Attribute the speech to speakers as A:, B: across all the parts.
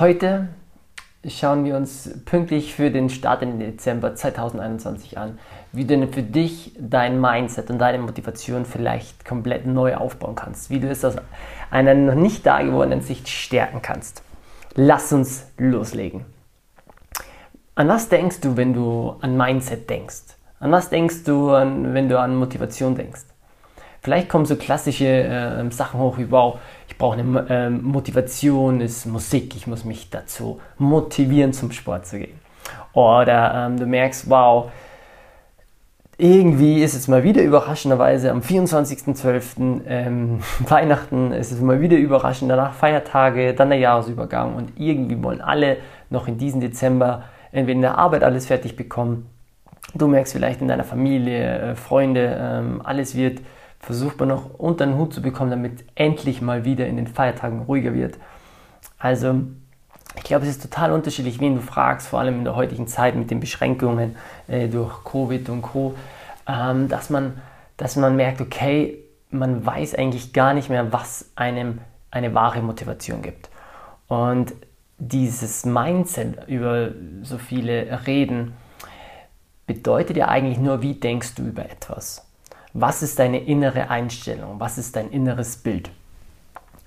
A: Heute schauen wir uns pünktlich für den Start den Dezember 2021 an, wie du für dich dein Mindset und deine Motivation vielleicht komplett neu aufbauen kannst, wie du es aus einer noch nicht da gewordenen Sicht stärken kannst. Lass uns loslegen. An was denkst du, wenn du an Mindset denkst? An was denkst du, wenn du an Motivation denkst? Vielleicht kommen so klassische äh, Sachen hoch wie, wow, ich brauche eine äh, Motivation, ist Musik, ich muss mich dazu motivieren, zum Sport zu gehen. Oder ähm, du merkst, wow, irgendwie ist es mal wieder überraschenderweise am 24.12. Ähm, Weihnachten, ist es mal wieder überraschend, danach Feiertage, dann der Jahresübergang und irgendwie wollen alle noch in diesem Dezember entweder in der Arbeit alles fertig bekommen. Du merkst vielleicht in deiner Familie, äh, Freunde, ähm, alles wird versucht man noch unter den Hut zu bekommen, damit endlich mal wieder in den Feiertagen ruhiger wird. Also ich glaube, es ist total unterschiedlich, wen du fragst, vor allem in der heutigen Zeit mit den Beschränkungen äh, durch Covid und Co., ähm, dass, man, dass man merkt, okay, man weiß eigentlich gar nicht mehr, was einem eine wahre Motivation gibt. Und dieses Mindset über so viele Reden bedeutet ja eigentlich nur, wie denkst du über etwas. Was ist deine innere Einstellung? Was ist dein inneres Bild?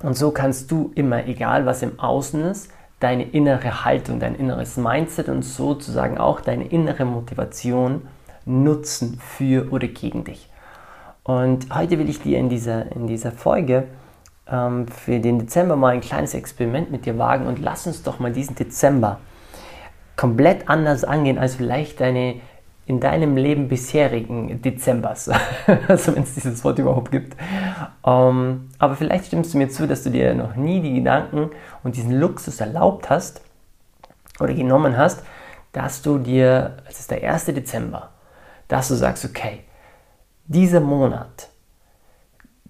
A: Und so kannst du immer, egal was im Außen ist, deine innere Haltung, dein inneres Mindset und sozusagen auch deine innere Motivation nutzen für oder gegen dich. Und heute will ich dir in dieser, in dieser Folge ähm, für den Dezember mal ein kleines Experiment mit dir wagen und lass uns doch mal diesen Dezember komplett anders angehen als vielleicht deine in deinem Leben bisherigen Dezembers, also wenn es dieses Wort überhaupt gibt. Ähm, aber vielleicht stimmst du mir zu, dass du dir noch nie die Gedanken und diesen Luxus erlaubt hast oder genommen hast, dass du dir, es ist der 1. Dezember, dass du sagst, okay, dieser Monat,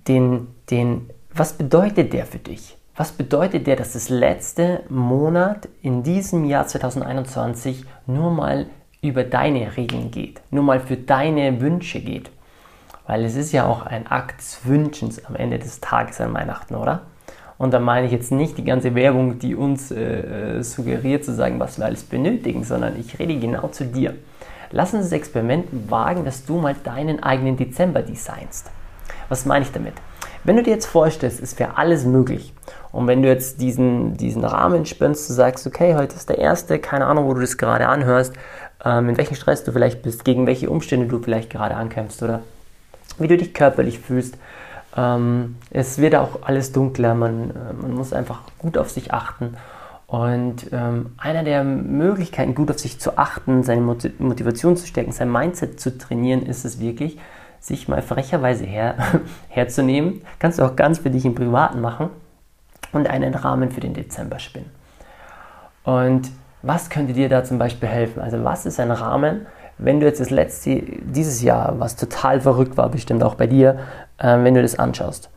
A: den, den, was bedeutet der für dich? Was bedeutet der, dass das letzte Monat in diesem Jahr 2021 nur mal über deine Regeln geht, nur mal für deine Wünsche geht. Weil es ist ja auch ein Akt des Wünschens am Ende des Tages an Weihnachten, oder? Und da meine ich jetzt nicht die ganze Werbung, die uns äh, äh, suggeriert zu sagen, was wir alles benötigen, sondern ich rede genau zu dir. Lass uns das Experiment wagen, dass du mal deinen eigenen Dezember designst. Was meine ich damit? Wenn du dir jetzt vorstellst, es wäre alles möglich und wenn du jetzt diesen, diesen Rahmen spannst, du sagst, okay, heute ist der erste, keine Ahnung, wo du das gerade anhörst, ähm, in welchem Stress du vielleicht bist, gegen welche Umstände du vielleicht gerade ankämpfst oder wie du dich körperlich fühlst. Ähm, es wird auch alles dunkler, man, äh, man muss einfach gut auf sich achten. Und ähm, einer der Möglichkeiten, gut auf sich zu achten, seine Motivation zu stärken, sein Mindset zu trainieren, ist es wirklich, sich mal frecherweise her, herzunehmen. Kannst du auch ganz für dich im Privaten machen und einen Rahmen für den Dezember spinnen. Und was könnte dir da zum Beispiel helfen? Also was ist ein Rahmen, wenn du jetzt das letzte, dieses Jahr, was total verrückt war, bestimmt auch bei dir, äh, wenn du das anschaust.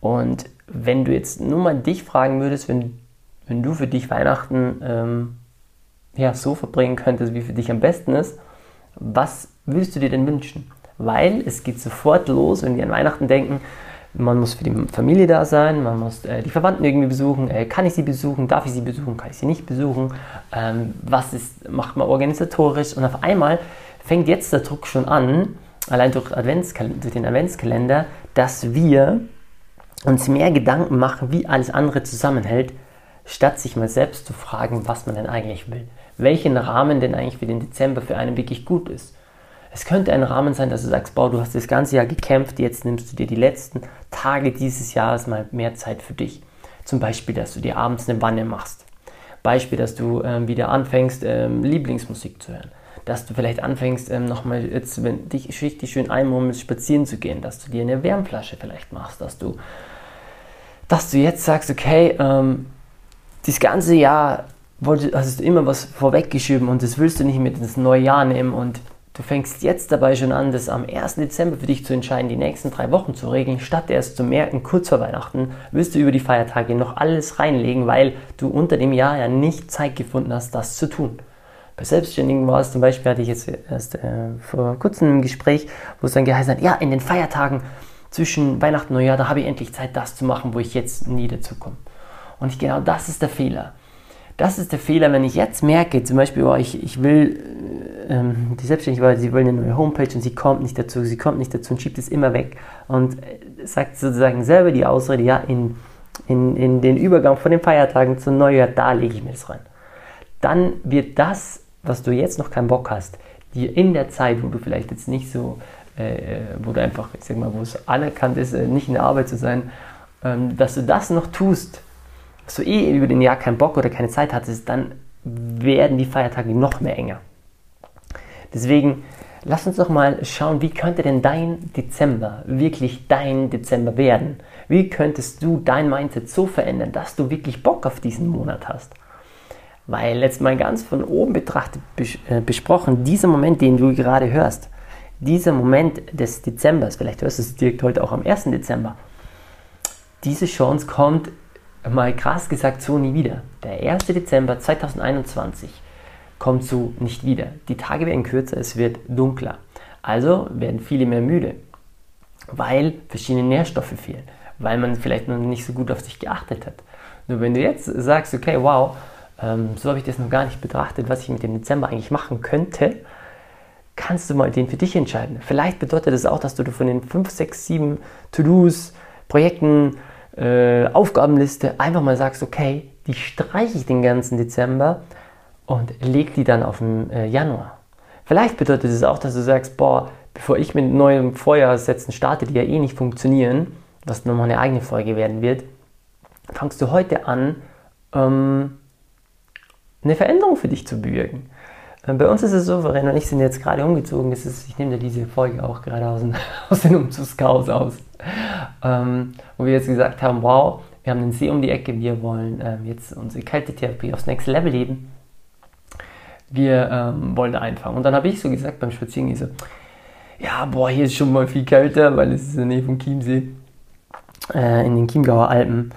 A: Und wenn du jetzt nur mal dich fragen würdest, wenn, wenn du für dich Weihnachten ähm, ja, so verbringen könntest, wie für dich am besten ist, was würdest du dir denn wünschen? Weil es geht sofort los, wenn wir an Weihnachten denken, man muss für die Familie da sein, man muss äh, die Verwandten irgendwie besuchen. Äh, kann ich sie besuchen? Darf ich sie besuchen? Kann ich sie nicht besuchen? Ähm, was ist, macht man organisatorisch? Und auf einmal fängt jetzt der Druck schon an, allein durch, durch den Adventskalender, dass wir uns mehr Gedanken machen, wie alles andere zusammenhält, statt sich mal selbst zu fragen, was man denn eigentlich will. Welchen Rahmen denn eigentlich für den Dezember für einen wirklich gut ist. Es könnte ein Rahmen sein, dass du sagst, boah, du hast das ganze Jahr gekämpft, jetzt nimmst du dir die letzten Tage dieses Jahres mal mehr Zeit für dich. Zum Beispiel, dass du dir abends eine Wanne machst. Beispiel, dass du ähm, wieder anfängst, ähm, Lieblingsmusik zu hören. Dass du vielleicht anfängst, ähm, nochmal jetzt, wenn dich richtig schön einmurmelst, spazieren zu gehen. Dass du dir eine Wärmflasche vielleicht machst. Dass du, dass du jetzt sagst, okay, ähm, das ganze Jahr wollte, hast du immer was vorweggeschoben und das willst du nicht mit ins neue Jahr nehmen und Du fängst jetzt dabei schon an, das am 1. Dezember für dich zu entscheiden, die nächsten drei Wochen zu regeln, statt erst zu merken, kurz vor Weihnachten wirst du über die Feiertage noch alles reinlegen, weil du unter dem Jahr ja nicht Zeit gefunden hast, das zu tun. Bei Selbstständigen war es zum Beispiel, hatte ich jetzt erst äh, vor kurzem ein Gespräch, wo es dann geheißen hat, ja, in den Feiertagen zwischen Weihnachten und Neujahr, da habe ich endlich Zeit, das zu machen, wo ich jetzt nie dazu komme. Und ich, genau das ist der Fehler Das ist der Fehler, wenn ich jetzt merke, zum Beispiel, oh, ich, ich will, ähm, die Selbstständige war, sie will eine neue Homepage und sie kommt nicht dazu, sie kommt nicht dazu und schiebt es immer weg und äh, sagt sozusagen selber die Ausrede, ja, in, in, in den Übergang von den Feiertagen zum Neujahr, da lege ich mir das rein. Dann wird das, was du jetzt noch keinen Bock hast, dir in der Zeit, wo du vielleicht jetzt nicht so, äh, äh wo du einfach, ich sag mal, wo es anerkannt ist, äh, nicht in der Arbeit zu sein, ähm, dass du das noch tust, dass du eh über den Jahr keinen Bock oder keine Zeit hattest, dann werden die Feiertage noch mehr enger. Deswegen lass uns doch mal schauen, wie könnte denn dein Dezember wirklich dein Dezember werden? Wie könntest du dein Mindset so verändern, dass du wirklich Bock auf diesen Monat hast? Weil jetzt mal ganz von oben betrachtet äh, besprochen, dieser Moment, den du gerade hörst, dieser Moment des Dezembers, vielleicht hörst du es direkt heute auch am 1. Dezember, diese Chance kommt mal krass gesagt so nie wieder. Der 1. Dezember 2021 kommt so nicht wieder. Die Tage werden kürzer, es wird dunkler. Also werden viele mehr müde, weil verschiedene Nährstoffe fehlen, weil man vielleicht noch nicht so gut auf sich geachtet hat. Nur wenn du jetzt sagst, okay, wow, ähm, so habe ich das noch gar nicht betrachtet, was ich mit dem Dezember eigentlich machen könnte, kannst du mal den für dich entscheiden. Vielleicht bedeutet das auch, dass du von den 5, 6, 7 To-Dos, Projekten, äh, Aufgabenliste einfach mal sagst, okay, die streiche ich den ganzen Dezember und leg die dann auf den äh, Januar. Vielleicht bedeutet es auch, dass du sagst, boah, bevor ich mit neuen Vorjahrssätzen starte, die ja eh nicht funktionieren, was nochmal eine eigene Folge werden wird, fangst du heute an, ähm, eine Veränderung für dich zu bewirken. Äh, bei uns ist es so, Verena und ich sind jetzt gerade umgezogen. Das ist, ich nehme dir diese Folge auch gerade aus, aus den Umzugschaos aus ähm, wo wir jetzt gesagt haben, wow, wir haben einen See um die Ecke, wir wollen ähm, jetzt unsere Kältetherapie aufs nächste Level leben. Wir ähm, wollen da einfangen. Und dann habe ich so gesagt beim Spazierengehen so, ja, boah, hier ist schon mal viel kälter, weil es ist in der Nähe vom Chiemsee, äh, in den Chiemgauer Alpen.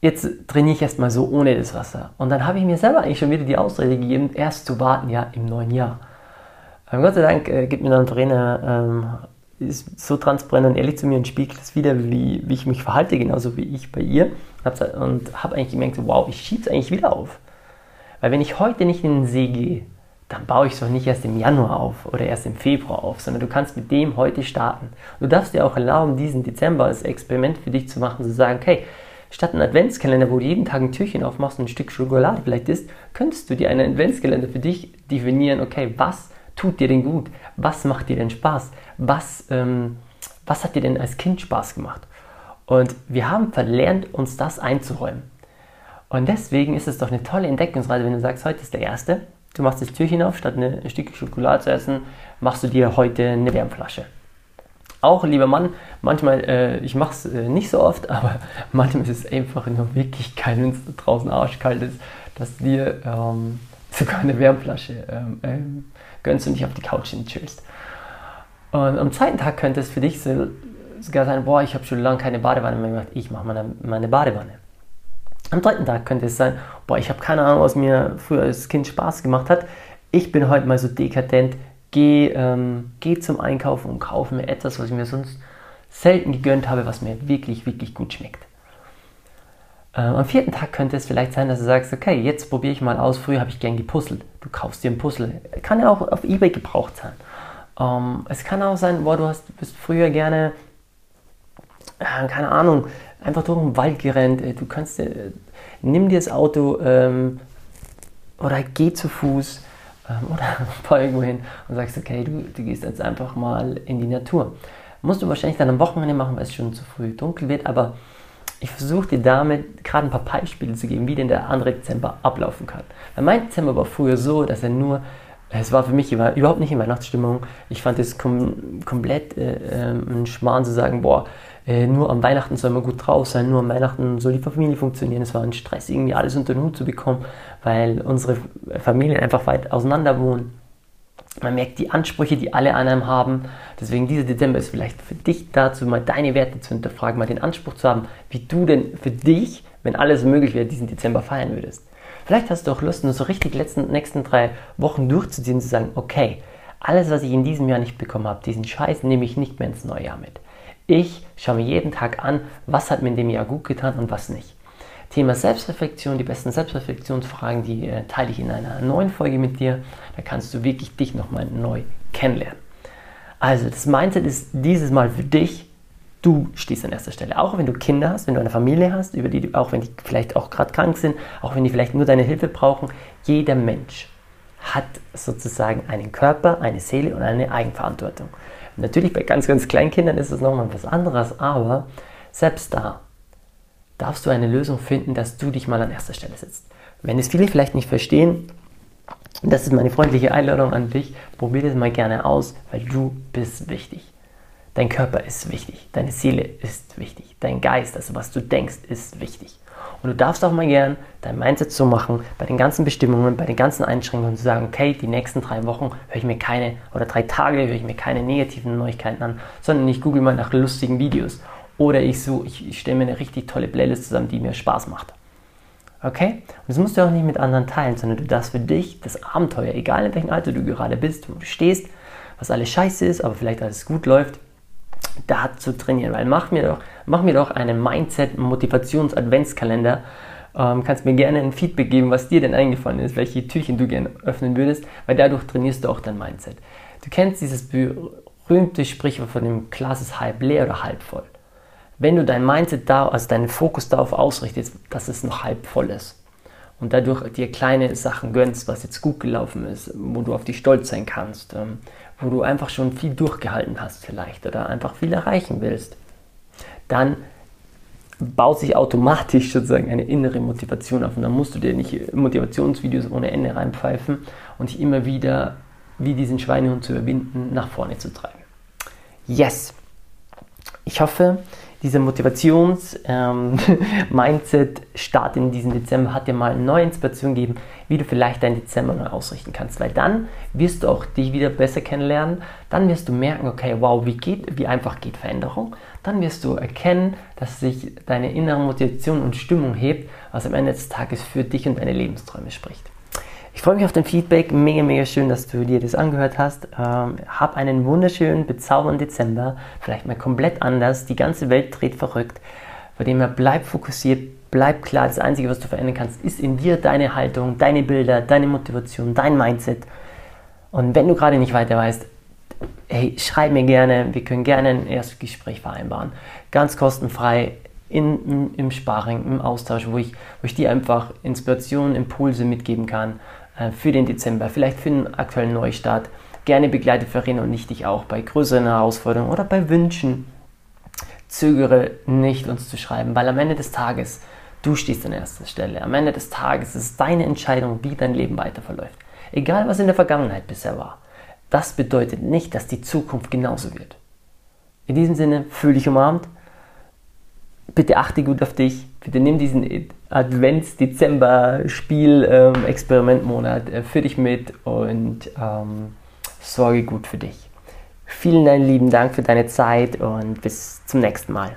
A: Jetzt trainiere ich erstmal so ohne das Wasser. Und dann habe ich mir selber eigentlich schon wieder die Ausrede gegeben, erst zu warten, ja, im neuen Jahr. Ähm, Gott sei Dank äh, gibt mir dann Trainer ähm, ist so transparent und ehrlich zu mir und spiegelt es wieder, wie, wie ich mich verhalte, genauso wie ich bei ihr. Und habe eigentlich gemerkt, wow, ich schiebe es eigentlich wieder auf. Weil wenn ich heute nicht in den See gehe, dann baue ich es doch nicht erst im Januar auf oder erst im Februar auf, sondern du kannst mit dem heute starten. Du darfst dir auch erlauben, diesen Dezember als Experiment für dich zu machen, zu sagen, okay, statt einen Adventskalender, wo du jeden Tag ein Türchen aufmachst und ein Stück Schokolade vielleicht isst, könntest du dir einen Adventskalender für dich definieren, okay, was tut dir denn gut? Was macht dir denn Spaß? Was, ähm, was hat dir denn als Kind Spaß gemacht? Und wir haben verlernt, uns das einzuräumen. Und deswegen ist es doch eine tolle Entdeckungsreise, wenn du sagst, heute ist der erste. Du machst das Türchen auf, statt ein Stück Schokolade zu essen, machst du dir heute eine Wärmflasche. Auch, lieber Mann, manchmal, äh, ich mache es äh, nicht so oft, aber manchmal ist es einfach nur wirklich geil, wenn es draußen arschkalt ist, dass du dir ähm, sogar eine Wärmflasche ähm, ähm, gönnst und dich auf die Couch chillst. Und am zweiten Tag könnte es für dich sogar sein, boah, ich habe schon lange keine Badewanne mehr gemacht, ich mache meine, meine Badewanne. Am dritten Tag könnte es sein, boah, ich habe keine Ahnung, was mir früher als Kind Spaß gemacht hat. Ich bin heute mal so dekadent, gehe ähm, geh zum Einkaufen und kaufe mir etwas, was ich mir sonst selten gegönnt habe, was mir wirklich, wirklich gut schmeckt. Ähm, am vierten Tag könnte es vielleicht sein, dass du sagst, okay, jetzt probiere ich mal aus. Früher habe ich gern gepuzzelt. Du kaufst dir ein Puzzle. Kann ja auch auf Ebay gebraucht sein. Ähm, es kann auch sein, boah, du hast, bist früher gerne, äh, keine Ahnung, einfach durch den Wald gerannt. Äh, du kannst, äh, nimm dir das Auto ähm, oder geh zu Fuß ähm, oder fahr irgendwo hin und sagst, okay, du, du gehst jetzt einfach mal in die Natur. Musst du wahrscheinlich dann am Wochenende machen, weil es schon zu früh dunkel wird, aber ich versuche dir damit gerade ein paar Beispiele zu geben, wie denn der andere Dezember ablaufen kann. Weil mein Dezember war früher so, dass er nur, es war für mich überhaupt nicht in Weihnachtsstimmung. Ich fand es kom komplett äh, äh, ein Schmarrn zu sagen, boah, äh, nur am Weihnachten soll man gut drauf sein, nur am Weihnachten soll die Familie funktionieren. Es war ein Stress, irgendwie alles unter den Hut zu bekommen, weil unsere Familien einfach weit auseinander wohnen. Man merkt die Ansprüche, die alle an einem haben. Deswegen dieser Dezember ist vielleicht für dich dazu, mal deine Werte zu hinterfragen, mal den Anspruch zu haben, wie du denn für dich, wenn alles möglich wäre, diesen Dezember feiern würdest. Vielleicht hast du auch Lust, nur so richtig letzten nächsten drei Wochen durchzuziehen und zu sagen, okay, alles, was ich in diesem Jahr nicht bekommen habe, diesen Scheiß nehme ich nicht mehr ins neue Jahr mit. Ich schaue mir jeden Tag an, was hat mir in dem Jahr gut getan und was nicht. Thema Selbstreflexion, die besten Selbstreflexionsfragen, die äh, teile ich in einer neuen Folge mit dir. Da kannst du wirklich dich nochmal neu kennenlernen. Also das Mindset ist dieses Mal für dich. Du stehst an erster Stelle. Auch wenn du Kinder hast, wenn du eine Familie hast, über die, auch wenn die vielleicht auch gerade krank sind, auch wenn die vielleicht nur deine Hilfe brauchen. Jeder Mensch hat sozusagen einen Körper, eine Seele und eine Eigenverantwortung. Natürlich bei ganz, ganz kleinen Kindern ist es nochmal was anderes, aber selbst da darfst du eine Lösung finden, dass du dich mal an erster Stelle setzt. Wenn es viele vielleicht nicht verstehen, das ist meine freundliche Einladung an dich, probier das mal gerne aus, weil du bist wichtig. Dein Körper ist wichtig, deine Seele ist wichtig, dein Geist, also was du denkst, ist wichtig. Und du darfst auch mal gern dein Mindset so machen, bei den ganzen Bestimmungen, bei den ganzen Einschränkungen zu sagen, okay, die nächsten drei Wochen höre ich mir keine, oder drei Tage höre ich mir keine negativen Neuigkeiten an, sondern ich google mal nach lustigen Videos. Oder ich so, ich, ich stelle mir eine richtig tolle Playlist zusammen, die mir Spaß macht. Okay? Und das musst du auch nicht mit anderen teilen, sondern du darfst für dich das Abenteuer, egal in welchem Alter du gerade bist, wo du stehst, was alles scheiße ist, aber vielleicht alles gut läuft, da zu trainieren. Weil mach mir doch, mach mir doch einen Mindset-Motivations-Adventskalender. Ähm, kannst mir gerne ein Feedback geben, was dir denn eingefallen ist, welche Türchen du gerne öffnen würdest, weil dadurch trainierst du auch dein Mindset. Du kennst dieses berühmte Sprichwort von dem Glas ist halb leer oder halb voll. Wenn du dein Mindset da, also deinen Fokus darauf ausrichtest, dass es noch halb voll ist und dadurch dir kleine Sachen gönnst, was jetzt gut gelaufen ist, wo du auf dich stolz sein kannst, ähm, wo du einfach schon viel durchgehalten hast vielleicht oder einfach viel erreichen willst, dann baut sich automatisch sozusagen eine innere Motivation auf und dann musst du dir nicht Motivationsvideos ohne Ende reinpfeifen und dich immer wieder wie diesen Schweinehund zu überwinden, nach vorne zu treiben. Yes! Ich hoffe, dieser Motivations-Mindset-Start ähm, in diesem Dezember hat dir mal eine neue Inspiration gegeben, wie du vielleicht deinen Dezember neu ausrichten kannst. Weil dann wirst du auch dich wieder besser kennenlernen. Dann wirst du merken, okay, wow, wie, geht, wie einfach geht Veränderung. Dann wirst du erkennen, dass sich deine innere Motivation und Stimmung hebt, was am Ende des Tages für dich und deine Lebensträume spricht. Ich freue mich auf dein Feedback. Mega, mega schön, dass du dir das angehört hast. Ähm, hab einen wunderschönen, bezaubernden Dezember. Vielleicht mal komplett anders. Die ganze Welt dreht verrückt. Bei dem her bleib fokussiert, bleib klar. Das Einzige, was du verändern kannst, ist in dir deine Haltung, deine Bilder, deine Motivation, dein Mindset. Und wenn du gerade nicht weiter weißt, hey, schreib mir gerne. Wir können gerne ein erstes Gespräch vereinbaren. Ganz kostenfrei. In, im, Sparring, im Austausch, wo ich, wo ich dir einfach Inspirationen, Impulse mitgeben kann für den Dezember, vielleicht für den aktuellen Neustart. Gerne begleite Verena und ich dich auch bei größeren Herausforderungen oder bei Wünschen. Zögere nicht, uns zu schreiben, weil am Ende des Tages du stehst an erster Stelle. Am Ende des Tages ist es deine Entscheidung, wie dein Leben weiter verläuft. Egal, was in der Vergangenheit bisher war. Das bedeutet nicht, dass die Zukunft genauso wird. In diesem Sinne, fühl dich umarmt. Bitte achte gut auf dich bitte nimm diesen Advents-Dezember-Spiel-Experimentmonat ähm, äh, für dich mit und ähm, sorge gut für dich. Vielen lieben Dank für deine Zeit und bis zum nächsten Mal.